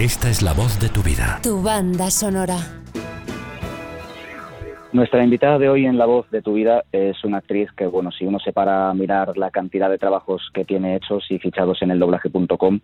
Esta es la voz de tu vida. Tu banda sonora. Nuestra invitada de hoy en La Voz de tu Vida es una actriz que, bueno, si uno se para a mirar la cantidad de trabajos que tiene hechos y fichados en el doblaje.com,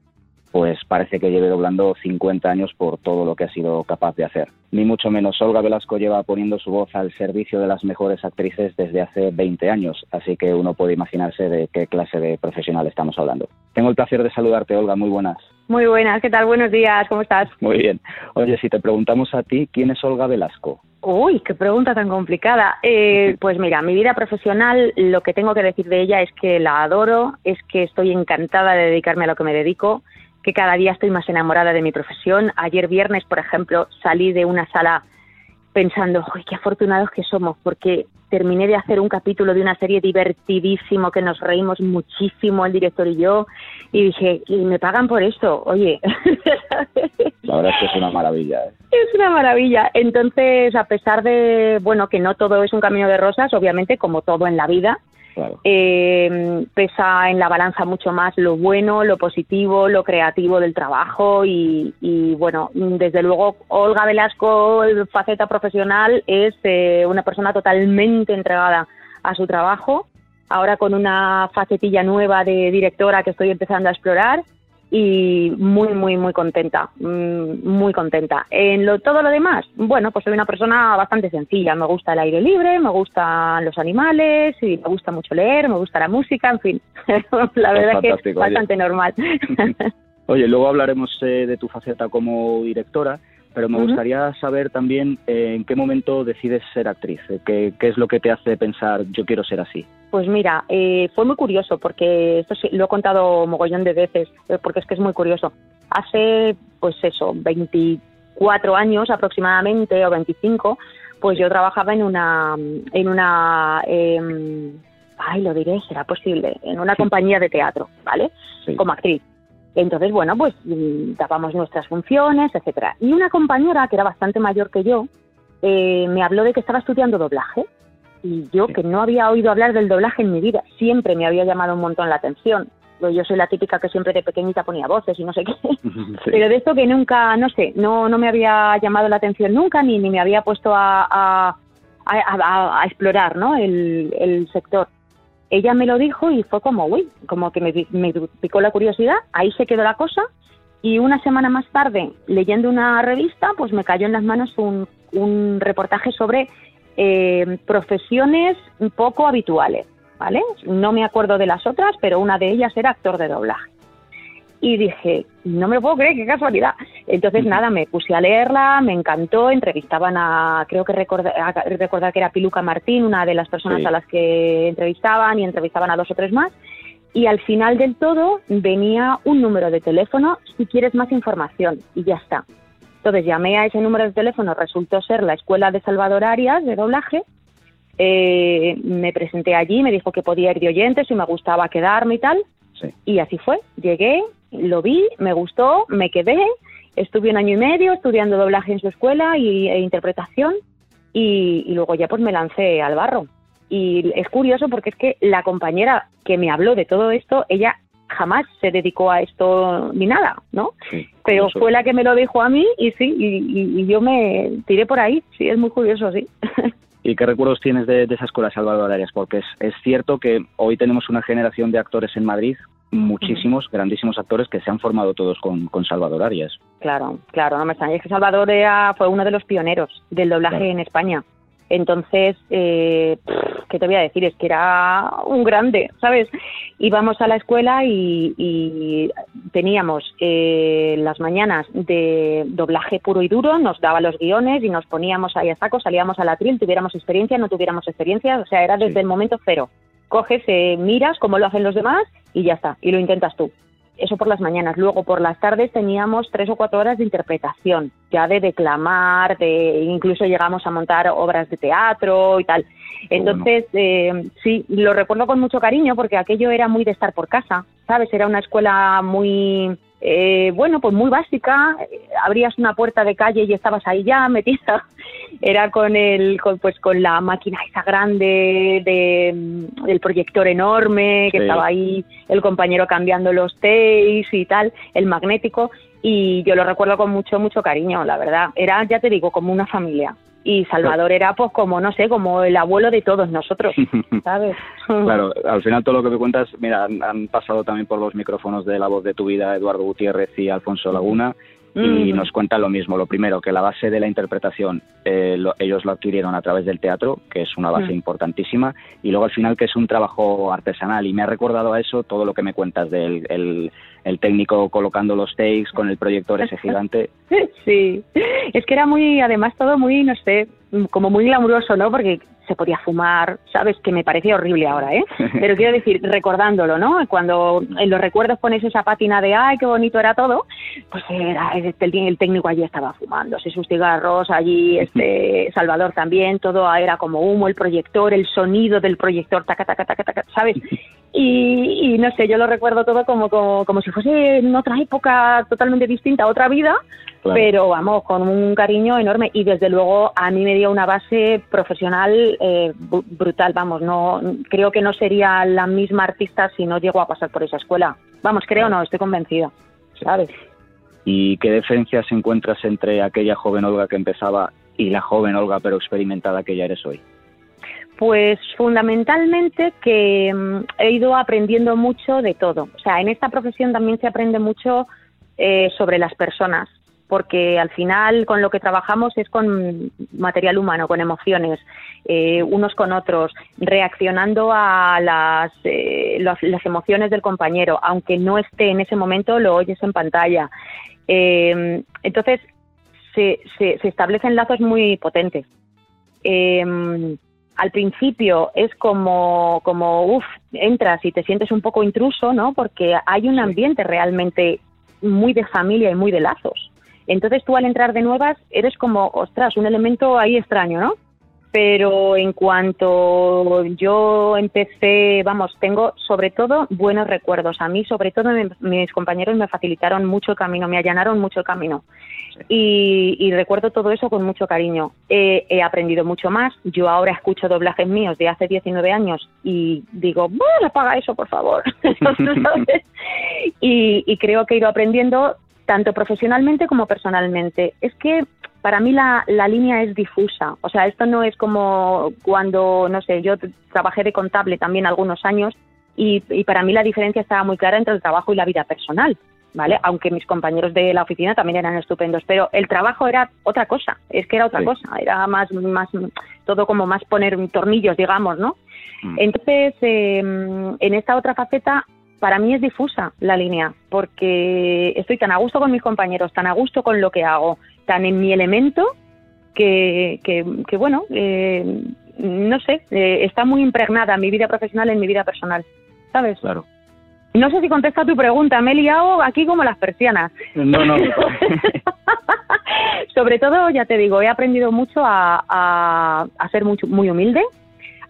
pues parece que lleve doblando 50 años por todo lo que ha sido capaz de hacer. Ni mucho menos, Olga Velasco lleva poniendo su voz al servicio de las mejores actrices desde hace 20 años, así que uno puede imaginarse de qué clase de profesional estamos hablando. Tengo el placer de saludarte, Olga, muy buenas. Muy buenas, ¿qué tal? Buenos días, ¿cómo estás? Muy bien. Oye, si te preguntamos a ti, ¿quién es Olga Velasco? Uy, qué pregunta tan complicada. Eh, pues mira, mi vida profesional, lo que tengo que decir de ella es que la adoro, es que estoy encantada de dedicarme a lo que me dedico, que cada día estoy más enamorada de mi profesión. Ayer viernes, por ejemplo, salí de una sala pensando, uy, qué afortunados que somos, porque terminé de hacer un capítulo de una serie divertidísimo que nos reímos muchísimo el director y yo, y dije, y me pagan por esto, oye. La verdad es que es una maravilla. ¿eh? Es una maravilla. Entonces, a pesar de, bueno, que no todo es un camino de rosas, obviamente, como todo en la vida, eh, pesa en la balanza mucho más lo bueno, lo positivo, lo creativo del trabajo y, bueno, desde luego Olga Velasco, faceta profesional, es eh, una persona totalmente entregada a su trabajo, ahora con una facetilla nueva de directora que estoy empezando a explorar y muy, muy, muy contenta, mm, muy contenta. En lo, todo lo demás, bueno, pues soy una persona bastante sencilla, me gusta el aire libre, me gustan los animales y me gusta mucho leer, me gusta la música, en fin, la verdad que es bastante normal. oye, luego hablaremos eh, de tu faceta como directora, pero me gustaría saber también eh, en qué momento decides ser actriz, eh, qué, qué, es lo que te hace pensar yo quiero ser así. Pues mira, eh, fue muy curioso porque esto lo he contado mogollón de veces, porque es que es muy curioso. Hace, pues eso, 24 años aproximadamente o 25, pues yo trabajaba en una, en una, eh, ay, lo diré, será posible, en una compañía de teatro, ¿vale? Como actriz. Entonces, bueno, pues mm, dábamos nuestras funciones, etcétera. Y una compañera que era bastante mayor que yo eh, me habló de que estaba estudiando doblaje y yo que no había oído hablar del doblaje en mi vida, siempre me había llamado un montón la atención. Yo soy la típica que siempre de pequeñita ponía voces y no sé qué. Pero de esto que nunca, no sé, no, no me había llamado la atención nunca ni, ni me había puesto a, a, a, explorar ¿no? el, el sector ella me lo dijo y fue como, uy, como que me, picó la curiosidad, ahí se quedó la cosa y una semana más tarde, leyendo una revista, pues me cayó en las manos un, un reportaje sobre eh, profesiones poco habituales, ¿vale? No me acuerdo de las otras, pero una de ellas era actor de doblaje y dije, no me puedo creer, qué casualidad. Entonces, nada, me puse a leerla, me encantó, entrevistaban a, creo que recordar, recordar que era Piluca Martín, una de las personas a las que entrevistaban y entrevistaban a dos o tres más. Y al final del todo venía un número de teléfono si quieres más información y ya está. Entonces llamé a ese número de teléfono, resultó ser la Escuela de Salvador Arias de doblaje. Eh, me presenté allí, me dijo que podía ir de oyentes si me gustaba quedarme y tal. Y así fue. Llegué, lo vi, me gustó, me quedé, estuve un año y medio estudiando doblaje en su escuela y, e interpretación y, luego ya pues me lancé al barro. Y es curioso porque es que la compañera que me habló de todo esto, ella jamás se dedicó a esto ni nada, ¿no? Pero fue la que me lo dijo a mí y sí, y, yo me tiré por ahí, sí, es muy curioso, sí. ¿Y qué recuerdos tienes de, esa escuela Salvador Arias? Porque es, es, cierto que hoy tenemos una generación de actores en Madrid muchísimos grandísimos actores que se han formado todos con, Salvador Arias. Claro, claro, no me extraña. Es que Salvador fue uno de los pioneros del doblaje en España. Entonces, eh, ¿qué te voy a decir? Es que era un grande, ¿sabes? Íbamos a la escuela y, teníamos eh, las mañanas de doblaje puro y duro, nos daba los guiones y nos poníamos ahí a saco, salíamos al atril, tuviéramos experiencia, no tuviéramos experiencia, o sea, era desde el momento cero coges, eh, miras cómo lo hacen los demás y ya está, y lo intentas tú. Eso por las mañanas. Luego por las tardes teníamos tres o cuatro horas de interpretación, ya de declamar, de incluso llegamos a montar obras de teatro y tal. Entonces, eh, sí, lo recuerdo con mucho cariño porque aquello era muy de estar por casa, ¿sabes? Era una escuela muy, eh, bueno, pues muy básica. Abrías una puerta de calle y estabas ahí ya metida era con el pues con la máquina esa grande de, del proyector enorme que estaba ahí el compañero cambiando los takes y tal el magnético y yo lo recuerdo con mucho, mucho cariño, la verdad. Era, ya te digo, como una familia. Y Salvador era, pues, como, no sé, como el abuelo de todos nosotros, ¿sabes? claro, al final todo lo que me cuentas, mira, han, han pasado también por los micrófonos de La Voz de tu Vida Eduardo Gutiérrez y Alfonso Laguna y nos cuentan lo mismo. Lo primero, que la base de la interpretación eh, ellos lo adquirieron a través del teatro, que es una base importantísima, y luego al final que es un trabajo artesanal. Y me ha recordado a eso todo lo que me cuentas del el, técnico colocando los takes con el proyector ese gigante. Sí, es que era muy, además todo muy, no sé, como muy glamuroso, ¿no? Porque se podía fumar, sabes que me parecía horrible ahora, ¿eh? Pero quiero decir, recordándolo, ¿no? Cuando en los recuerdos pones esa pátina de ay, qué bonito era todo, pues era este, el, técnico allí estaba fumando, sus cigarros allí, este Salvador también, todo era como humo, el proyector, el sonido del proyector, taca, taca, taca, taca, ¿sabes? Y, no sé, yo lo recuerdo todo como, como, como si fuese en otra época totalmente distinta, otra vida, pero vamos, con un cariño enorme y desde luego a mí me dio una base profesional eh, brutal, vamos, no creo que no sería la misma artista si no llego a pasar por esa escuela. Vamos, creo no, estoy convencida, ¿sabes? ¿Y qué diferencias encuentras entre aquella joven Olga que empezaba y la joven Olga pero experimentada que ya eres hoy? Pues fundamentalmente que mm, he ido aprendiendo mucho de todo. O sea, en esta profesión también se aprende mucho eh, sobre las personas porque al final con lo que trabajamos es con material humano, con emociones, eh, unos con otros, reaccionando a las, eh, las, emociones del compañero, aunque no esté en ese momento, lo oyes en pantalla. Eh, entonces, se, se, establecen lazos muy potentes. al principio es como, como, uff, entras y te sientes un poco intruso, ¿no? Porque hay un ambiente realmente muy de familia y muy de lazos. Entonces tú al entrar de nuevas eres como, ostras, un elemento ahí extraño, ¿no? Pero en cuanto yo empecé, vamos, tengo sobre todo buenos recuerdos. A mí, sobre todo, mis compañeros me facilitaron mucho el camino, me allanaron mucho el camino. Y, recuerdo todo eso con mucho cariño. he aprendido mucho más. Yo ahora escucho doblajes míos de hace 19 años y digo, bueno, apaga eso, por favor. y, y creo que he ido aprendiendo tanto profesionalmente como personalmente. Es que para mí la, la, línea es difusa. O sea, esto no es como cuando, no sé, yo trabajé de contable también algunos años y, y, para mí la diferencia estaba muy clara entre el trabajo y la vida personal, ¿vale? Aunque mis compañeros de la oficina también eran estupendos, pero el trabajo era otra cosa, es que era otra cosa, era más, más, todo como más poner tornillos, digamos, ¿no? Mm. Entonces, eh, en esta otra faceta para mí es difusa la línea, porque estoy tan a gusto con mis compañeros, tan a gusto con lo que hago, tan en mi elemento, que, que, bueno, eh, no sé, eh, está muy impregnada mi vida profesional en mi vida personal, ¿sabes? Claro. No sé si contesta tu pregunta, me he liado aquí como las persianas. No, no. Sobre todo, ya te digo, he aprendido mucho a, a, a ser muy, muy humilde,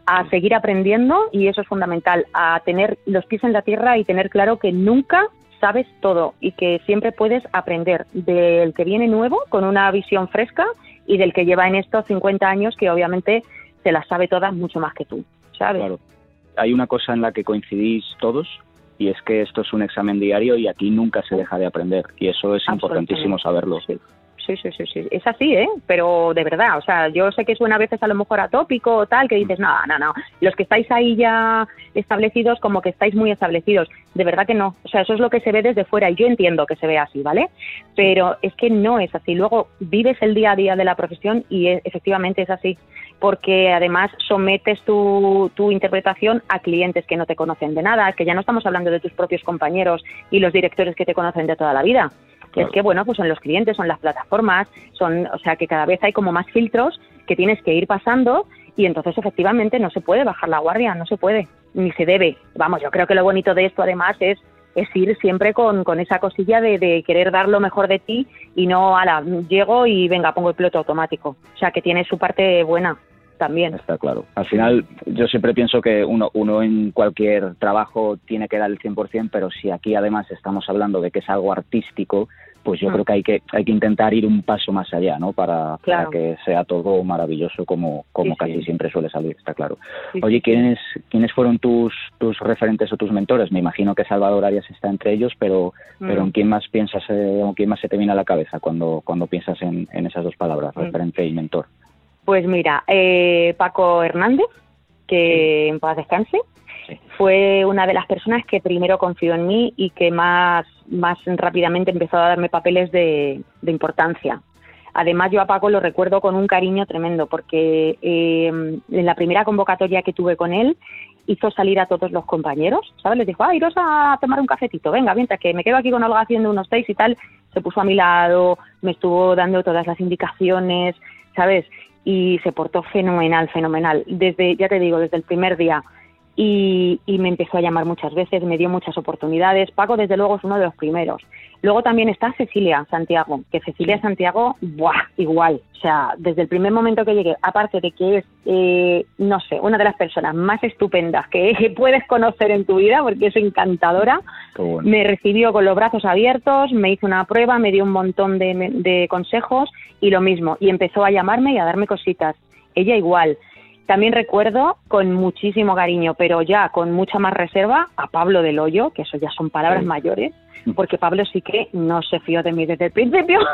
a seguir aprendiendo y eso es fundamental, a tener los pies en la tierra y tener claro que nunca sabes todo y que siempre puedes aprender del que viene nuevo con una visión fresca y del que lleva en estos 50 años que obviamente se las sabe todas mucho más que tú, ¿sabes? Claro. Hay una cosa en la que coincidís todos y es que esto es un examen diario y aquí nunca se deja de aprender y eso es importantísimo saberlo. Sí sí, sí, sí, sí. Es así, ¿eh? Pero de verdad, o sea, yo sé que suena a veces a lo mejor atópico o tal, que dices, no, no, no. Los que estáis ahí ya establecidos, como que estáis muy establecidos. De verdad que no. O sea, eso es lo que se ve desde fuera y yo entiendo que se ve así, ¿vale? Pero es que no es así. Luego vives el día a día de la profesión y e, efectivamente es así. Porque además sometes tu, tu interpretación a clientes que no te conocen de nada, que ya no estamos hablando de tus propios compañeros y los directores que te conocen de toda la vida es que, bueno, pues son los clientes, son las plataformas, son, o sea, que cada vez hay como más filtros que tienes que ir pasando y entonces efectivamente no se puede bajar la guardia, no se puede, ni se debe. Vamos, yo creo que lo bonito de esto además es, es ir siempre con, con esa cosilla de, de, querer dar lo mejor de ti y no, a la llego y venga, pongo el piloto automático. O sea, que tiene su parte buena. También. Está claro. Al final, yo siempre pienso que uno, uno en cualquier trabajo tiene que dar el 100%, pero si aquí además estamos hablando de que es algo artístico, pues yo mm. creo que hay que hay que intentar ir un paso más allá, ¿no? Para, que sea todo maravilloso como como casi siempre suele salir, está claro. Oye, ¿quiénes quiénes fueron tus tus referentes o tus mentores? Me imagino que Salvador Arias está entre ellos, pero mm. pero ¿en quién más piensas eh, o quién más se te viene a la cabeza cuando cuando piensas en, en esas dos palabras, mm. referente y mentor? Pues mira, eh, Paco Hernández, que en paz descanse, fue una de las personas que primero confió en mí y que más, más rápidamente empezó a darme papeles de, importancia. Además, yo a Paco lo recuerdo con un cariño tremendo porque eh, en la primera convocatoria que tuve con él hizo salir a todos los compañeros, ¿sabes? Les dijo, ah, iros a tomar un cafetito, venga, mientras que me quedo aquí con Olga haciendo unos seis y tal, se puso a mi lado, me estuvo dando todas las indicaciones, ¿sabes? Y se portó fenomenal, fenomenal. Desde, ya te digo, desde el primer día y, me empezó a llamar muchas veces, me dio muchas oportunidades. Paco, desde luego, es uno de los primeros. Luego también está Cecilia Santiago, que Cecilia Santiago, ¡buah! Igual. O sea, desde el primer momento que llegué, aparte de que es, eh, no sé, una de las personas más estupendas que puedes conocer en tu vida, porque es encantadora, me recibió con los brazos abiertos, me hizo una prueba, me dio un montón de, de consejos y lo mismo. Y empezó a llamarme y a darme cositas. Ella igual. También recuerdo con muchísimo cariño, pero ya con mucha más reserva, a Pablo del Hoyo, que eso ya son palabras mayores, porque Pablo sí que no se fió de mí desde el principio.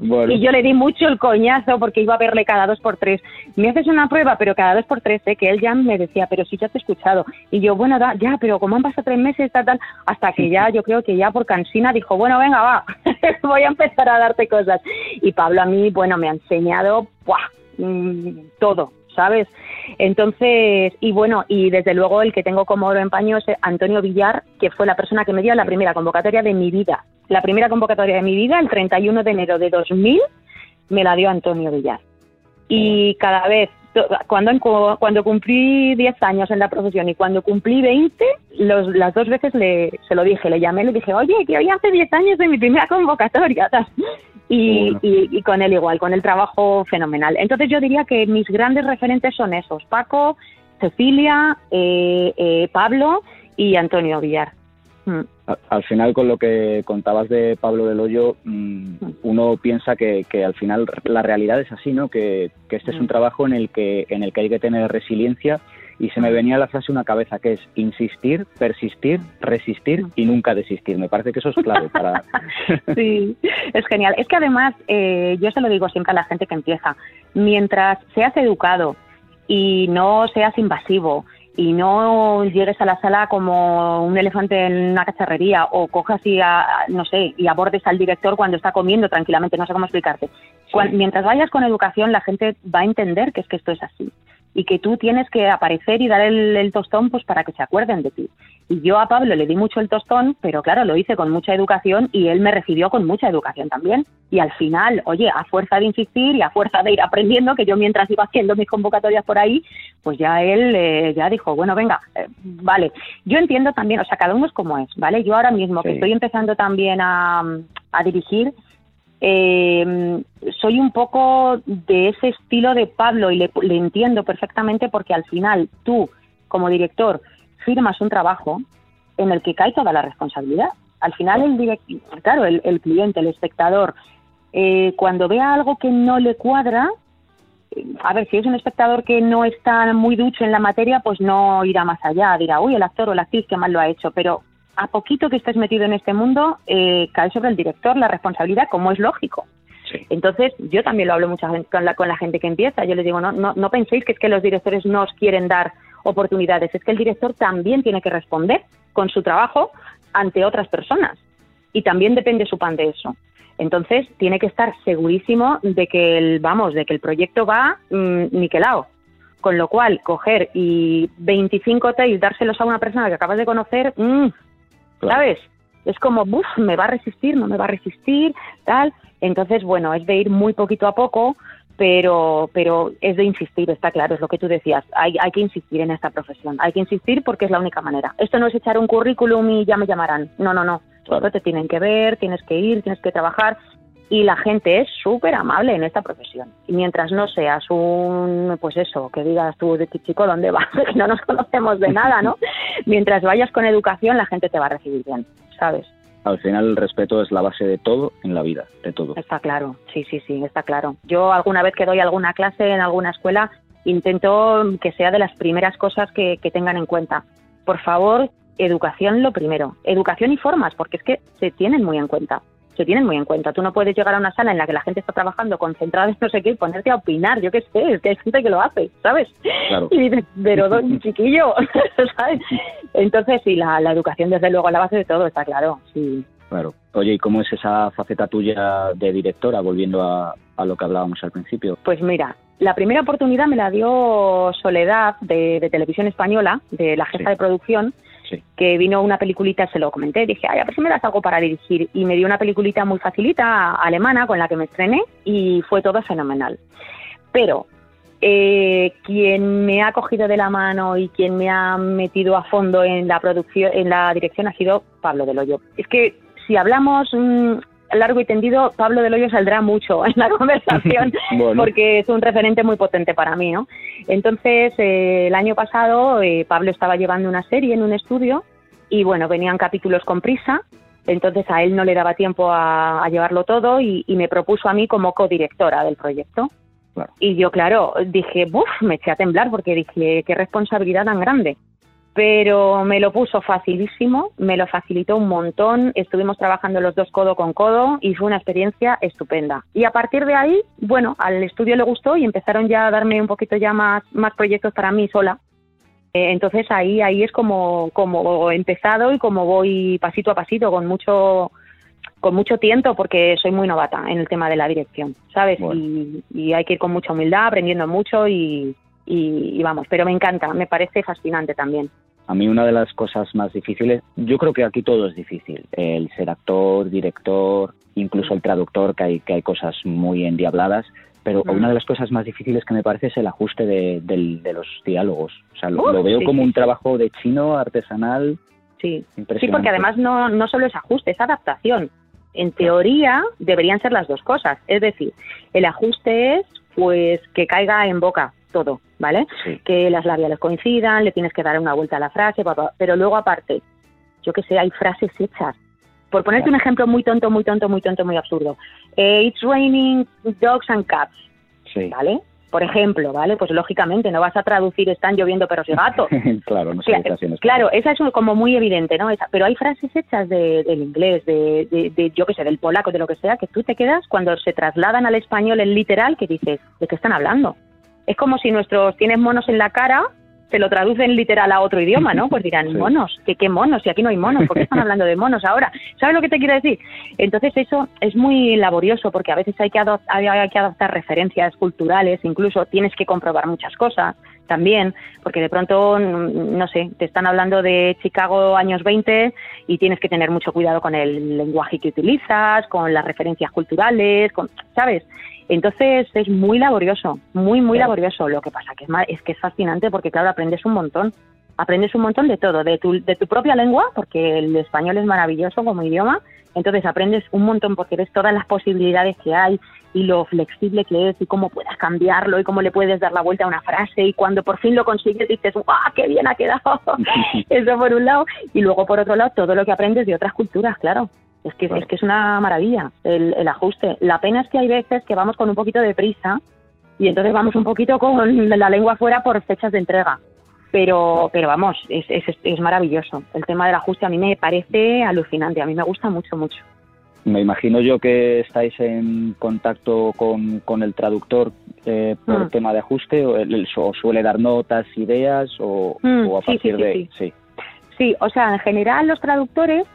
Y yo le di mucho el coñazo porque iba a verle cada dos por tres. Me haces una prueba, pero cada dos por tres, ¿eh? que él ya me decía, pero sí, ya te he escuchado. Y yo, bueno, ya, pero como han pasado tres meses, tal, tal, hasta que ya, yo creo que ya por cansina dijo, bueno, venga, va, voy a empezar a darte cosas. Y Pablo a mí, bueno, me ha enseñado, ¡buah! Mm, todo, ¿sabes? Entonces, y bueno, y desde luego el que tengo como oro en paño es Antonio Villar, que fue la persona que me dio la primera convocatoria de mi vida. La primera convocatoria de mi vida, el 31 de enero de 2000, me la dio Antonio Villar. Y cada vez, cuando, cuando cumplí 10 años en la profesión y cuando cumplí 20, los, las dos veces le, se lo dije, le llamé, le dije, oye, que hoy hace 10 años de mi primera convocatoria. Y, y, con él igual, con el trabajo fenomenal. Entonces yo diría que mis grandes referentes son esos, Paco, Cecilia, eh, eh, Pablo y Antonio Villar. Mm. Al final, con lo que contabas de Pablo del Hoyo, mm, uno piensa que, que, al final la realidad es así, ¿no? Que, que este es un trabajo en el que en el que hay que tener resiliencia y se me venía la frase una cabeza que es insistir, persistir, resistir y nunca desistir. Me parece que eso es clave para... sí, es genial. Es que además, eh, yo se lo digo siempre a la gente que empieza, mientras seas educado y no seas invasivo, y no llegues a la sala como un elefante en una cacharrería o cojas y, no sé, y abordes al director cuando está comiendo tranquilamente, no sé cómo explicarte. mientras vayas con educación, la gente va a entender que es que esto es así y que tú tienes que aparecer y dar el, tostón pues para que se acuerden de ti. Y yo a Pablo le di mucho el tostón, pero claro, lo hice con mucha educación y él me recibió con mucha educación también. Y al final, oye, a fuerza de insistir y a fuerza de ir aprendiendo, que yo mientras iba haciendo mis convocatorias por ahí, pues ya él eh, ya dijo, bueno, venga, eh, vale. Yo entiendo también, o sea, cada uno es como es, ¿vale? Yo ahora mismo que estoy empezando también a, a dirigir, eh, soy un poco de ese estilo de Pablo y le, entiendo perfectamente porque al final tú, como director, firmas un trabajo en el que cae toda la responsabilidad. Al final, el claro, el, cliente, el espectador, eh, cuando vea algo que no le cuadra, a ver, si es un espectador que no está muy ducho en la materia, pues no irá más allá, dirá, uy, el actor o la actriz que mal lo ha hecho, pero a poquito que estés metido en este mundo, eh, cae sobre el director la responsabilidad, como es lógico. Entonces, yo también lo hablo mucha con la, con la gente que empieza. Yo les digo, no, no, no penséis que es que los directores no os quieren dar oportunidades, es que el director también tiene que responder con su trabajo ante otras personas. Y también depende su pan de eso. Entonces, tiene que estar segurísimo de que el, vamos, de que el proyecto va mm, niquelado. Con lo cual, coger y 25 takes, dárselos a una persona que acabas de conocer, mmm, ¿sabes? Es como, buf, me va a resistir, no me va a resistir, tal. Entonces, bueno, es de ir muy poquito a poco, pero, pero es de insistir, está claro, es lo que tú decías. Hay, hay que insistir en esta profesión, hay que insistir porque es la única manera. Esto no es echar un currículum y ya me llamarán. No, no, no. Claro. te tienen que ver, tienes que ir, tienes que trabajar. Y la gente es súper amable en esta profesión. Y mientras no seas un, pues eso, que digas tú, de chico, ¿dónde vas? que no nos conocemos de nada, ¿no? mientras vayas con educación, la gente te va a recibir bien, ¿sabes? Al final el respeto es la base de todo en la vida, de todo. Está claro, sí, sí, sí, está claro. Yo alguna vez que doy alguna clase en alguna escuela, intento que sea de las primeras cosas que, que tengan en cuenta. Por favor, educación lo primero. Educación y formas, porque es que se tienen muy en cuenta se tienen muy en cuenta. Tú no puedes llegar a una sala en la que la gente está trabajando concentrada en no sé qué y ponerte a opinar, yo qué sé, es que hay gente que lo hace, ¿sabes? Y dices, pero don chiquillo, ¿sabes? Entonces, sí, la, educación desde luego la base de todo, está claro, sí. Claro. Oye, ¿y cómo es esa faceta tuya de directora, volviendo a, lo que hablábamos al principio? Pues mira, la primera oportunidad me la dio Soledad de, Televisión Española, de la jefa de producción, que vino una peliculita, se lo comenté, dije, ay, a ver si me das algo para dirigir. Y me dio una peliculita muy facilita, alemana, con la que me estrené, y fue todo fenomenal. Pero eh, quien me ha cogido de la mano y quien me ha metido a fondo en la producción, en la dirección ha sido Pablo Del Hoyo. Es que si hablamos mm, largo y tendido, Pablo Del Hoyo saldrá mucho en la conversación porque es un referente muy potente para mí, ¿no? Entonces, eh, el año pasado eh, Pablo estaba llevando una serie en un estudio y bueno, venían capítulos con prisa, entonces a él no le daba tiempo a, llevarlo todo y, me propuso a mí como codirectora del proyecto. Y yo, claro, dije, buf, me eché a temblar porque dije, qué responsabilidad tan grande pero me lo puso facilísimo, me lo facilitó un montón, estuvimos trabajando los dos codo con codo y fue una experiencia estupenda. Y a partir de ahí, bueno, al estudio le gustó y empezaron ya a darme un poquito ya más, más proyectos para mí sola. Eh, entonces ahí, ahí es como, como he empezado y como voy pasito a pasito, con mucho, con mucho tiento porque soy muy novata en el tema de la dirección, ¿sabes? Y, y, hay que ir con mucha humildad, aprendiendo mucho y, y, vamos, pero me encanta, me parece fascinante también. A mí una de las cosas más difíciles, yo creo que aquí todo es difícil, el ser actor, director, incluso el traductor, que hay, que hay cosas muy endiabladas, pero una de las cosas más difíciles que me parece es el ajuste de, los diálogos. O sea, lo, veo como un trabajo de chino, artesanal. Sí, sí porque además no, no solo es ajuste, es adaptación. En teoría deberían ser las dos cosas. Es decir, el ajuste es pues que caiga en boca todo, ¿vale? Que las labiales coincidan, le tienes que dar una vuelta a la frase, pero luego aparte, yo que sé, hay frases hechas. Por ponerte un ejemplo muy tonto, muy tonto, muy tonto, muy absurdo. Eh, it's raining dogs and cats, ¿vale? Por ejemplo, ¿vale? Pues lógicamente no vas a traducir están lloviendo perros y gatos. claro, no Claro, esa es como muy evidente, ¿no? pero hay frases hechas del inglés, de, de, de, yo qué sé, del polaco, de lo que sea, que tú te quedas cuando se trasladan al español en literal que dices, ¿de qué están hablando? Es como si nuestros tienes monos en la cara se lo traducen literal a otro idioma, ¿no? Pues dirán, monos, ¿qué, qué monos? Si aquí no hay monos, ¿por qué están hablando de monos ahora? ¿Sabes lo que te quiero decir? Entonces eso es muy laborioso porque a veces hay que, hay que adaptar referencias culturales, incluso tienes que comprobar muchas cosas también, porque de pronto, no sé, te están hablando de Chicago años 20 y tienes que tener mucho cuidado con el lenguaje que utilizas, con las referencias culturales, con, ¿sabes? Entonces es muy laborioso, muy, muy laborioso. Lo que pasa que es, es que es fascinante porque, claro, aprendes un montón. Aprendes un montón de todo, de tu, de tu propia lengua, porque el español es maravilloso como idioma. Entonces aprendes un montón porque ves todas las posibilidades que hay y lo flexible que es y cómo puedes cambiarlo y cómo le puedes dar la vuelta a una frase y cuando por fin lo consigues dices, ¡guau, qué bien ha quedado! Eso por un lado. Y luego por otro lado todo lo que aprendes de otras culturas, claro. Es que, es que es una maravilla el, el, ajuste. La pena es que hay veces que vamos con un poquito de prisa y entonces vamos un poquito con la lengua fuera por fechas de entrega. Pero, pero vamos, es, es, es maravilloso. El tema del ajuste a mí me parece alucinante, a mí me gusta mucho, mucho. Me imagino yo que estáis en contacto con, con el traductor eh, por mm. tema de ajuste, o, el, suele dar notas, ideas, o, mm, a partir de... sí. sí, o sea, en general los traductores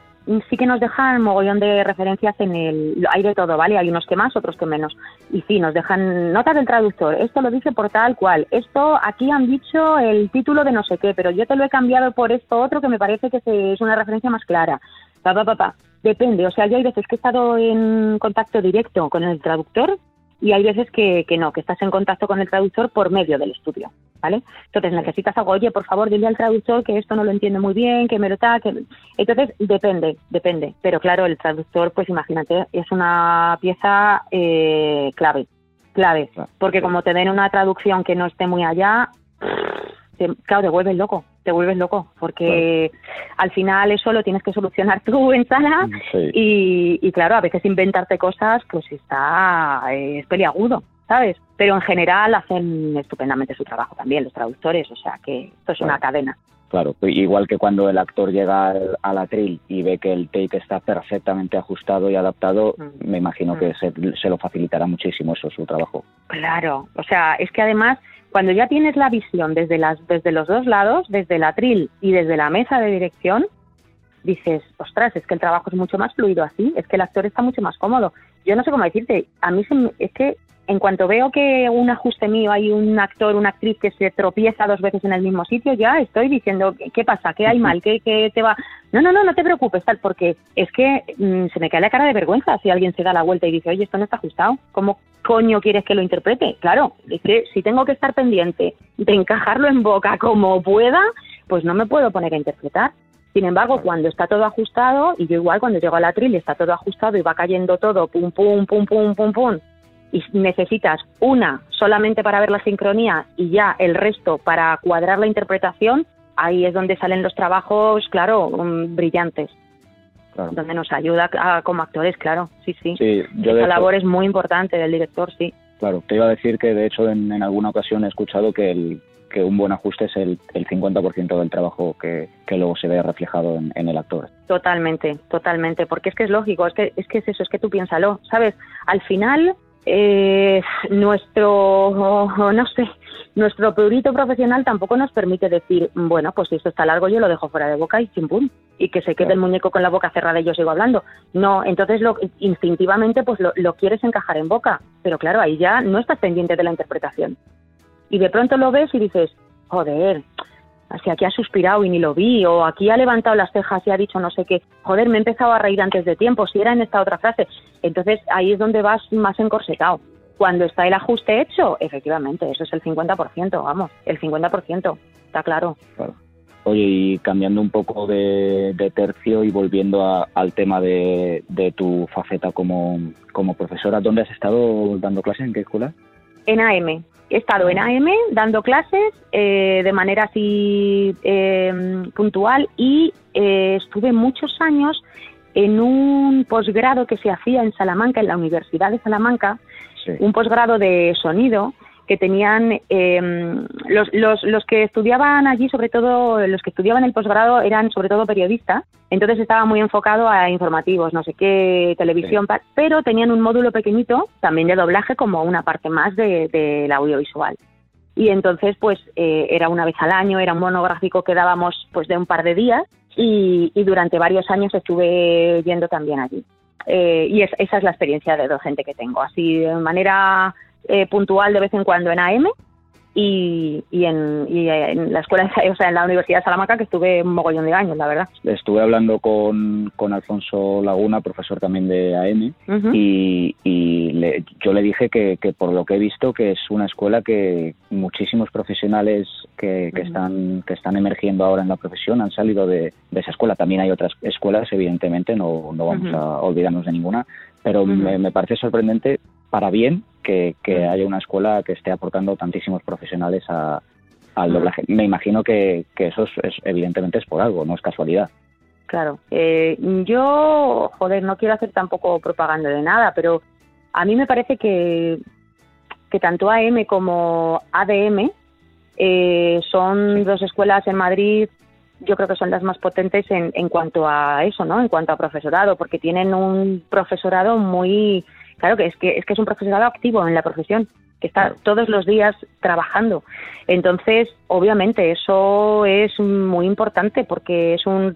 sí que nos dejan mogollón de referencias en el... Hay de todo, ¿vale? Hay unos que más, otros que menos. Y sí, nos dejan notas del traductor. Esto lo dice por tal cual. Esto, aquí han dicho el título de no sé qué, pero yo te lo he cambiado por esto otro que me parece que es una referencia más clara. Pa, pa, pa, pa. Depende, o sea, yo hay veces que he estado en contacto directo con el traductor y hay veces que, que no, que estás en contacto con el traductor por medio del estudio. ¿Vale? Entonces necesitas algo, oye, por favor, dile al traductor que esto no lo entiende muy bien, que me lo está, que... Entonces, depende, depende. Pero claro, el traductor, pues imagínate, es una pieza eh, clave, clave. Porque como te den una traducción que no esté muy allá, claro, te vuelves loco, te vuelves loco, porque al final eso lo tienes que solucionar tú en sala y, y, claro, a veces inventarte cosas, pues está, es peliagudo. ¿sabes? Pero en general hacen estupendamente su trabajo también los traductores, o sea que esto es una cadena. Claro, pues igual que cuando el actor llega al, atril y ve que el take está perfectamente ajustado y adaptado, mm. me imagino que mm. se, lo facilitará muchísimo eso su trabajo. Claro, o sea, es que además cuando ya tienes la visión desde las desde los dos lados, desde el atril y desde la mesa de dirección, dices, ostras, es que el trabajo es mucho más fluido así, es que el actor está mucho más cómodo. Yo no sé cómo decirte, a mí se, es que en cuanto veo que un ajuste mío hay un actor, una actriz que se tropieza dos veces en el mismo sitio, ya estoy diciendo, ¿qué pasa? ¿Qué hay mal? ¿Qué, qué te va? No, no, no, no te preocupes, tal, porque es que mm, se me cae la cara de vergüenza si alguien se da la vuelta y dice, oye, esto no está ajustado. ¿Cómo coño quieres que lo interprete? Claro, es que si tengo que estar pendiente de encajarlo en boca como pueda, pues no me puedo poner a interpretar. Sin embargo, cuando está todo ajustado, y yo igual cuando llego al atril y está todo ajustado y va cayendo todo, pum, pum, pum, pum, pum, pum, y necesitas una solamente para ver la sincronía y ya el resto para cuadrar la interpretación, ahí es donde salen los trabajos, claro, mm, brillantes. Donde nos ayuda como actores, claro, sí, sí. sí Esa labor es muy importante del director, sí. Claro, te iba a decir que de hecho en, alguna ocasión he escuchado que, el, que un buen ajuste es el, el 50% del trabajo que, que, luego se ve reflejado en, en, el actor. Totalmente, totalmente, porque es que es lógico, es que, es que es eso, es que tú piénsalo, ¿sabes? Al final eh, nuestro, no sé, nuestro prurito profesional tampoco nos permite decir, bueno, pues si esto está largo yo lo dejo fuera de boca y chimpum, y que se quede el muñeco con la boca cerrada y yo sigo hablando. No, entonces lo, instintivamente pues lo, lo quieres encajar en boca, pero claro, ahí ya no estás pendiente de la interpretación. Y de pronto lo ves y dices, joder, si aquí ha suspirado y ni lo vi, o aquí ha levantado las cejas y ha dicho no sé qué, joder, me he empezado a reír antes de tiempo, si era en esta otra frase. Entonces ahí es donde vas más encorsetado. Cuando está el ajuste hecho, efectivamente, eso es el 50%, vamos, el 50%, está claro. Oye, y cambiando un poco de, tercio y volviendo al tema de, tu faceta como, como profesora, ¿dónde has estado dando clases? ¿En qué escuela? En AM, he estado en AM dando clases eh, de manera así eh, puntual y eh, estuve muchos años en un posgrado que se hacía en Salamanca, en la Universidad de Salamanca, un posgrado de sonido que tenían em, los, los, los, que estudiaban allí, sobre todo los que estudiaban el posgrado, eran sobre todo periodistas, entonces estaba muy enfocado a informativos, no sé qué, televisión, pero tenían un módulo pequeñito también de doblaje como una parte más del de, audiovisual. Y entonces, pues eh, era una vez al año, era un monográfico que dábamos pues de un par de días y, durante varios años estuve yendo también allí. Eh, y esa es la experiencia de docente que tengo, así de manera eh, puntual de vez en cuando en AM y, y, en, y en la escuela, o sea, en la Universidad de Salamanca, que estuve un mogollón de años, la verdad. Estuve hablando con, con Alfonso Laguna, profesor también de AM, y, y yo le dije que, que, por lo que he visto, que es una escuela que muchísimos profesionales que, que están, que están emergiendo ahora en la profesión han salido de, de esa escuela. También hay otras escuelas, evidentemente, no, no vamos a olvidarnos de ninguna, pero me, me parece sorprendente para bien que, haya una escuela que esté aportando tantísimos profesionales al doblaje. Me imagino que, eso es, evidentemente es por algo, no es casualidad. Claro. Eh, yo, joder, no quiero hacer tampoco propaganda de nada, pero a mí me parece que, que tanto AM como ADM eh, son dos escuelas en Madrid, yo creo que son las más potentes en, en cuanto a eso, ¿no? En cuanto a profesorado, porque tienen un profesorado muy Claro que es que es que es un profesional activo en la profesión, que está todos los días trabajando. Entonces, obviamente, eso es muy importante porque es un,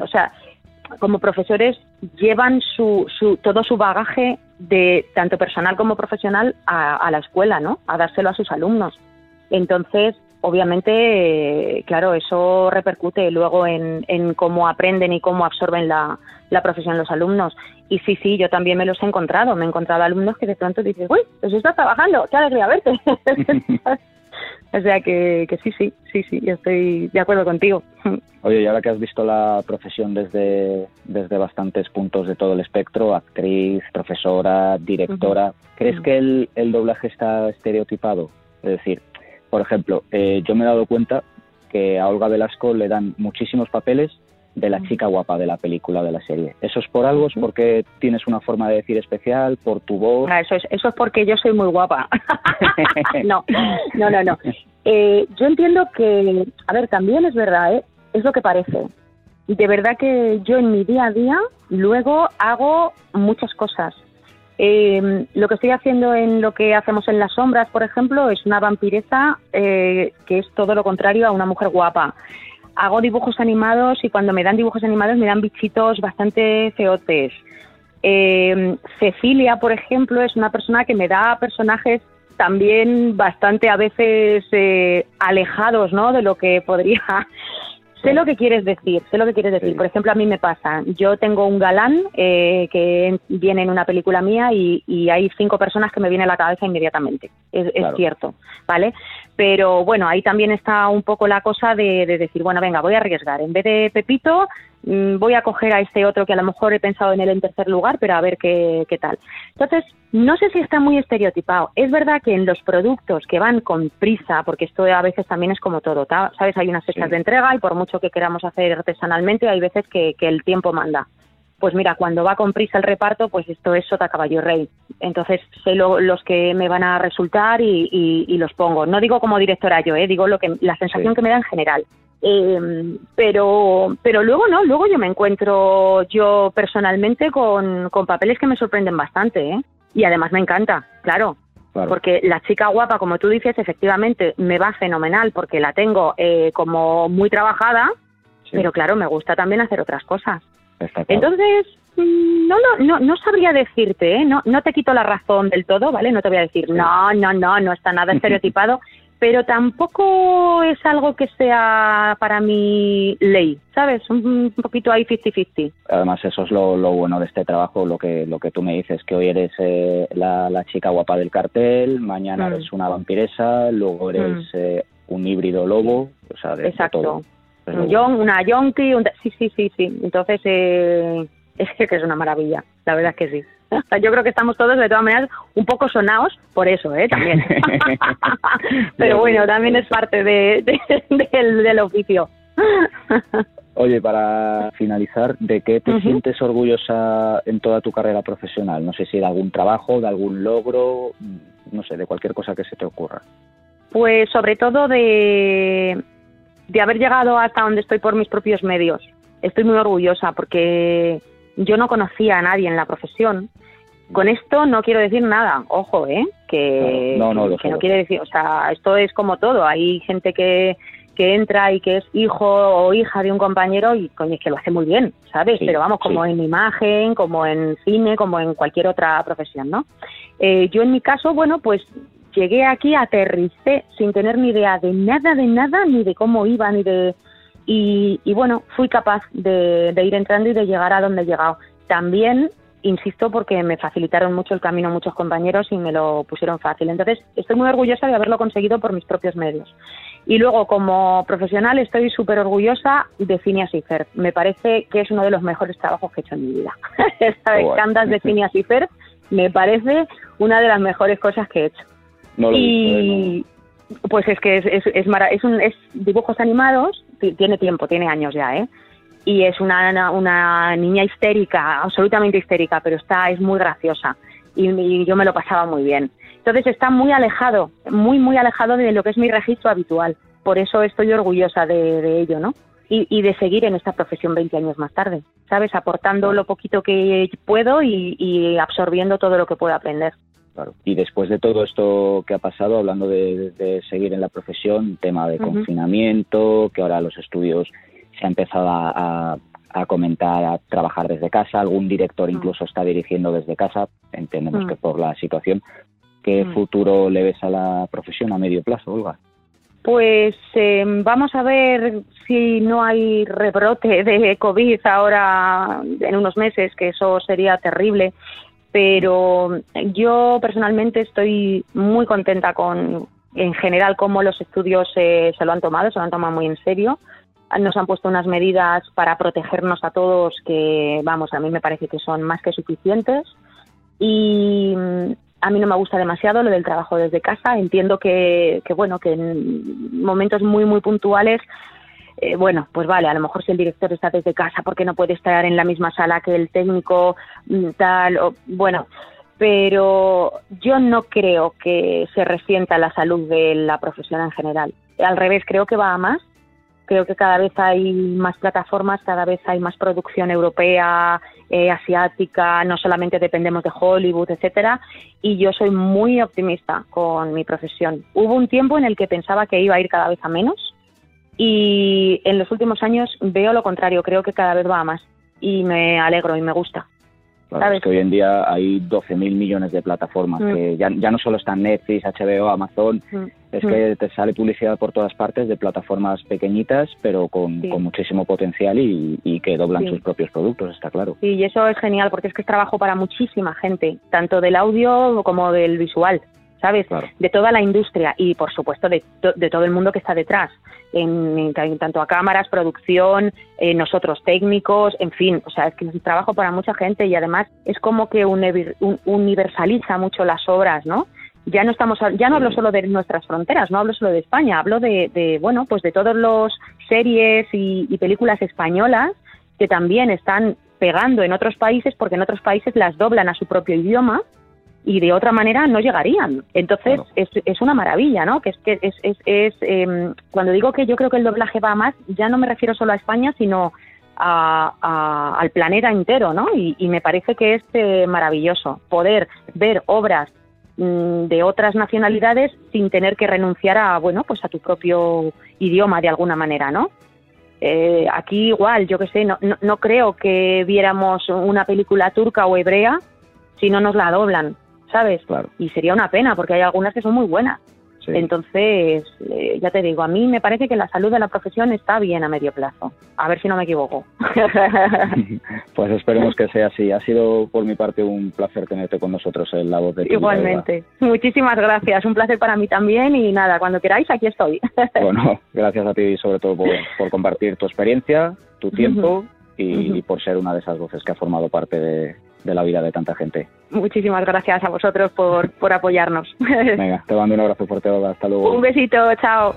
o sea, como profesores llevan su, su, todo su bagaje de tanto personal como profesional a, a la escuela, ¿no? A dárselo a sus alumnos. Entonces, obviamente, claro, eso repercute luego en, en cómo aprenden y cómo absorben la, la, profesión los alumnos. Y sí, sí, yo también me los he encontrado. Me he encontrado alumnos que de pronto dicen, uy, pues estás trabajando, qué alegría verte. O sea que, que sí, sí, sí, sí, estoy de acuerdo contigo. Oye, y ahora que has visto la profesión desde, desde bastantes puntos de todo el espectro, actriz, profesora, directora, ¿crees que el, el doblaje está estereotipado? Es decir, por ejemplo, eh, yo me he dado cuenta que a Olga Velasco le dan muchísimos papeles de la chica guapa de la película de la serie. ¿Eso es por algo? ¿Es porque tienes una forma de decir especial? ¿Por tu voz? Ah, eso, es, eso es porque yo soy muy guapa. no, no, no, no. Eh, yo entiendo que, a ver, también es verdad, ¿eh? es lo que parece. De verdad que yo en mi día a día luego hago muchas cosas. Eh, lo que estoy haciendo en lo que hacemos en las sombras, por ejemplo, es una vampireza que es todo lo contrario a una mujer guapa hago dibujos animados y cuando me dan dibujos animados me dan bichitos bastante feotes. Eh, Cecilia, por ejemplo, es una persona que me da personajes también bastante a veces eh, alejados ¿no? de lo que podría Sé lo que quieres decir, sé lo que quieres decir. Por ejemplo, a mí me pasa, yo tengo un galán eh, que viene en una película mía y, hay cinco personas que me vienen a la cabeza inmediatamente. Es, cierto, ¿vale? Pero bueno, ahí también está un poco la cosa de, de decir, bueno, venga, voy a arriesgar. En vez de Pepito, Mm, voy a coger a este otro que a lo mejor he pensado en él en tercer lugar, pero a ver qué, qué tal. Entonces, no sé si está muy estereotipado. Es verdad que en los productos que van con prisa, porque esto a veces también es como todo, ¿sabes? Hay unas fechas de entrega y por mucho que queramos hacer artesanalmente, hay veces que, que el tiempo manda pues mira, cuando va con prisa el reparto, pues esto es sota caballo rey. Entonces sé los que me van a resultar y, y, los pongo. No digo como directora yo, ¿eh? digo lo que la sensación que me da en general. Eh, pero, pero luego no, luego yo me encuentro yo personalmente con, con papeles que me sorprenden bastante, ¿eh? Y además me encanta, claro, Porque la chica guapa, como tú dices, efectivamente me va fenomenal porque la tengo eh, como muy trabajada, pero claro, me gusta también hacer otras cosas. Entonces, mm, no, no, no, no sabría decirte, ¿eh? no, no te quito la razón del todo, ¿vale? No te voy a decir, no, no, no, no está nada estereotipado, pero tampoco es algo que sea para mí ley, ¿sabes? Un, poquito ahí 50-50. Además, eso es lo, bueno de este trabajo, lo que, lo que tú me dices, que hoy eres eh, la, chica guapa del cartel, mañana mm. eres una vampiresa, luego eres mm. eh, un híbrido lobo, o sea, de, Exacto. Una yonki, sí, sí, sí, sí. Entonces, eh, es que es una maravilla, la verdad es que sí. Yo creo que estamos todos, de todas maneras, un poco sonados por eso, ¿eh? También. Pero bueno, también es parte de, del, oficio. Oye, para finalizar, ¿de qué te sientes orgullosa en toda tu carrera profesional? No sé si de algún trabajo, de algún logro, no sé, de cualquier cosa que se te ocurra. Pues sobre todo de, de haber llegado hasta donde estoy por mis propios medios. Estoy muy orgullosa porque yo no conocía a nadie en la profesión. Con esto no quiero decir nada, ojo, ¿eh? Que no, no, que no quiere decir, o sea, esto es como todo. Hay gente que, que entra y que es hijo o hija de un compañero y coño, es que lo hace muy bien, ¿sabes? Pero vamos, como en imagen, como en cine, como en cualquier otra profesión, ¿no? Eh, yo en mi caso, bueno, pues llegué aquí, aterricé sin tener ni idea de nada, de nada, ni de cómo iba, ni de y, bueno, fui capaz de, ir entrando y de llegar a donde he llegado. También, insisto, porque me facilitaron mucho el camino muchos compañeros y me lo pusieron fácil. Entonces, estoy muy orgullosa de haberlo conseguido por mis propios medios. Y luego, como profesional, estoy súper orgullosa de Phineas y Ferb. Me parece que es uno de los mejores trabajos que he hecho en mi vida. Esta de Candas de Phineas y Ferb me parece una de las mejores cosas que he hecho. Y, pues es que es, es, es, es, un, es dibujos animados, tiene tiempo, tiene años ya, ¿eh? Y es una, una niña histérica, absolutamente histérica, pero está, es muy graciosa y, yo me lo pasaba muy bien. Entonces está muy alejado, muy, muy alejado de lo que es mi registro habitual. Por eso estoy orgullosa de, de ello, ¿no? Y, y, de seguir en esta profesión 20 años más tarde, ¿sabes? Aportando lo poquito que puedo y, y absorbiendo todo lo que puedo aprender. Y después de todo esto que ha pasado, hablando de, seguir en la profesión, tema de confinamiento, que ahora los estudios se ha empezado a, comentar, a trabajar desde casa, algún director incluso está dirigiendo desde casa, entendemos que por la situación. ¿Qué futuro le ves a la profesión a medio plazo, Olga? Pues em, vamos a ver si no hay rebrote de COVID ahora en unos meses, que eso sería terrible pero yo personalmente estoy muy contenta con, en general cómo los estudios se lo han tomado, se lo han tomado muy en serio. Nos han puesto unas medidas para protegernos a todos que, vamos, a mí me parece que son más que suficientes. Y mm, a mí no me gusta demasiado lo del trabajo desde casa. Entiendo que, que bueno, que en momentos muy, muy puntuales eh, bueno, pues vale, a lo mejor si el director está desde casa porque no puede estar en la misma sala que el técnico, mm, tal, o, bueno, pero yo no creo que se resienta la salud de la profesión en general. Al revés, creo que va a más. Creo que cada vez hay más plataformas, cada vez hay más producción europea, eh, asiática, no solamente dependemos de Hollywood, etcétera, y yo soy muy optimista con mi profesión. Hubo un tiempo en el que pensaba que iba a ir cada vez a menos y en los últimos años veo lo contrario, creo que cada vez va a más y me alegro y me gusta. Claro, es que hoy en día hay 12.000 millones de plataformas, Mm. que ya, ya no solo están Netflix, HBO, Amazon, Mm. es que te sale publicidad por todas partes de plataformas pequeñitas, pero con, Sí. con muchísimo potencial y, y que doblan Sí. sus propios productos, está claro. Sí, y eso es genial porque es que es trabajo para muchísima gente, tanto del audio como del visual, ¿sabes? Claro. De toda la industria y, por supuesto, de, to- de todo el mundo que está detrás, en, en- en tanto a cámaras, producción, eh, nosotros técnicos, en fin, o sea, es que es un trabajo para mucha gente y además es como que univer- un- universaliza mucho las obras, ¿no? Ya no estamos, ya no hablo solo de nuestras fronteras, no hablo solo de España, hablo de, de bueno, pues de todos los series y, y películas españolas que también están pegando en otros países porque en otros países las doblan a su propio idioma y de otra manera no llegarían. Entonces Claro. es, es una maravilla, ¿no? Que es que es, es, es em, cuando digo que yo creo que el doblaje va a más, ya no me refiero solo a España, sino a- a- al planeta entero, ¿no? Y, y me parece que es eh, maravilloso poder ver obras mm, de otras nacionalidades sin tener que renunciar a bueno pues a tu propio idioma de alguna manera no Eh, aquí igual yo que sé no, no, no creo que viéramos una película turca o hebrea si no nos la doblan sabes Claro. y sería una pena porque hay algunas que son muy buenas. Sí. entonces eh, ya te digo a mí me parece que la salud de la profesión está bien a medio plazo. A ver si no me equivoco. Pues esperemos que sea así. Ha sido por mi parte un placer tenerte con nosotros en La Voz de igualmente. Muchísimas gracias. Un placer para mí también y nada cuando queráis aquí estoy. Bueno, gracias a ti sobre todo por, por compartir tu experiencia, tu tiempo y por ser una de esas voces que ha formado parte de, de la vida de tanta gente. Muchísimas gracias a vosotros por, por apoyarnos. Venga, te mando un abrazo fuerte, Olga. Hasta luego. Un besito, chao.